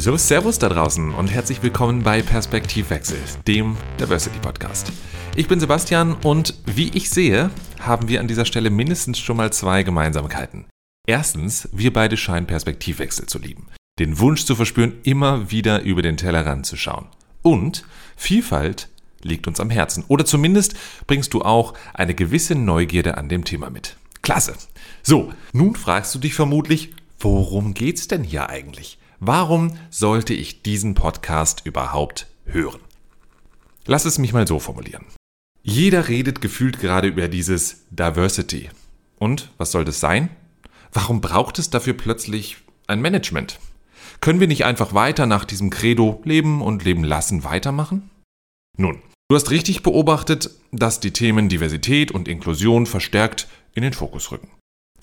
So, Servus da draußen und herzlich willkommen bei Perspektivwechsel, dem Diversity Podcast. Ich bin Sebastian und wie ich sehe, haben wir an dieser Stelle mindestens schon mal zwei Gemeinsamkeiten. Erstens, wir beide scheinen Perspektivwechsel zu lieben. Den Wunsch zu verspüren, immer wieder über den Tellerrand zu schauen. Und Vielfalt liegt uns am Herzen. Oder zumindest bringst du auch eine gewisse Neugierde an dem Thema mit. Klasse. So, nun fragst du dich vermutlich, worum geht's denn hier eigentlich? Warum sollte ich diesen Podcast überhaupt hören? Lass es mich mal so formulieren. Jeder redet gefühlt gerade über dieses Diversity. Und was soll das sein? Warum braucht es dafür plötzlich ein Management? Können wir nicht einfach weiter nach diesem Credo Leben und Leben lassen weitermachen? Nun, du hast richtig beobachtet, dass die Themen Diversität und Inklusion verstärkt in den Fokus rücken.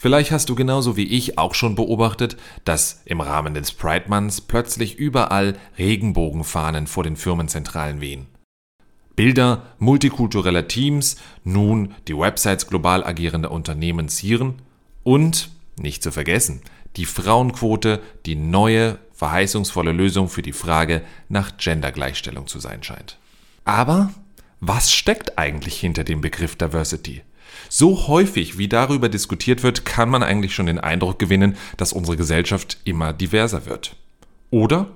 Vielleicht hast du genauso wie ich auch schon beobachtet, dass im Rahmen des Pride Months plötzlich überall Regenbogenfahnen vor den Firmenzentralen wehen. Bilder multikultureller Teams, nun die Websites global agierender Unternehmen zieren und, nicht zu vergessen, die Frauenquote die neue, verheißungsvolle Lösung für die Frage nach Gendergleichstellung zu sein scheint. Aber was steckt eigentlich hinter dem Begriff Diversity? So häufig wie darüber diskutiert wird, kann man eigentlich schon den Eindruck gewinnen, dass unsere Gesellschaft immer diverser wird. Oder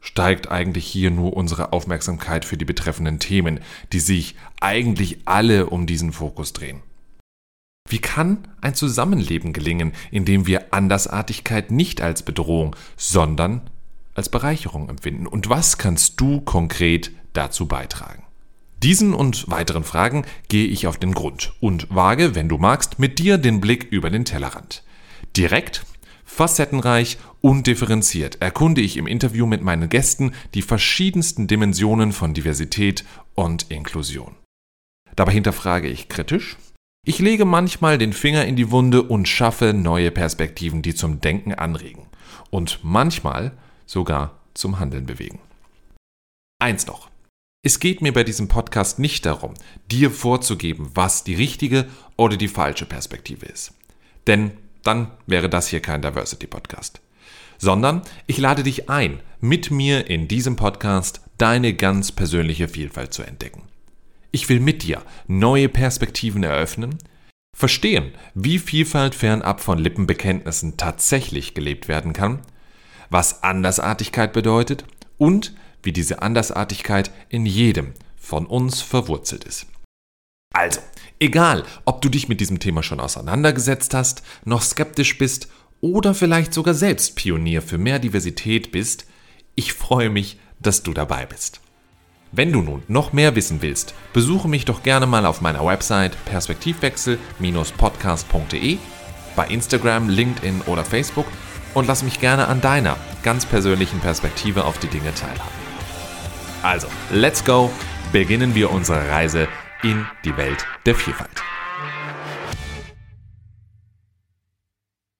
steigt eigentlich hier nur unsere Aufmerksamkeit für die betreffenden Themen, die sich eigentlich alle um diesen Fokus drehen? Wie kann ein Zusammenleben gelingen, in dem wir Andersartigkeit nicht als Bedrohung, sondern als Bereicherung empfinden? Und was kannst du konkret dazu beitragen? Diesen und weiteren Fragen gehe ich auf den Grund und wage, wenn du magst, mit dir den Blick über den Tellerrand. Direkt, facettenreich und differenziert erkunde ich im Interview mit meinen Gästen die verschiedensten Dimensionen von Diversität und Inklusion. Dabei hinterfrage ich kritisch. Ich lege manchmal den Finger in die Wunde und schaffe neue Perspektiven, die zum Denken anregen und manchmal sogar zum Handeln bewegen. Eins noch. Es geht mir bei diesem Podcast nicht darum, dir vorzugeben, was die richtige oder die falsche Perspektive ist. Denn dann wäre das hier kein Diversity Podcast. Sondern ich lade dich ein, mit mir in diesem Podcast deine ganz persönliche Vielfalt zu entdecken. Ich will mit dir neue Perspektiven eröffnen, verstehen, wie Vielfalt fernab von Lippenbekenntnissen tatsächlich gelebt werden kann, was Andersartigkeit bedeutet und wie diese Andersartigkeit in jedem von uns verwurzelt ist. Also, egal, ob du dich mit diesem Thema schon auseinandergesetzt hast, noch skeptisch bist oder vielleicht sogar selbst Pionier für mehr Diversität bist, ich freue mich, dass du dabei bist. Wenn du nun noch mehr wissen willst, besuche mich doch gerne mal auf meiner Website perspektivwechsel-podcast.de, bei Instagram, LinkedIn oder Facebook und lass mich gerne an deiner ganz persönlichen Perspektive auf die Dinge teilhaben. Also, let's go, beginnen wir unsere Reise in die Welt der Vielfalt.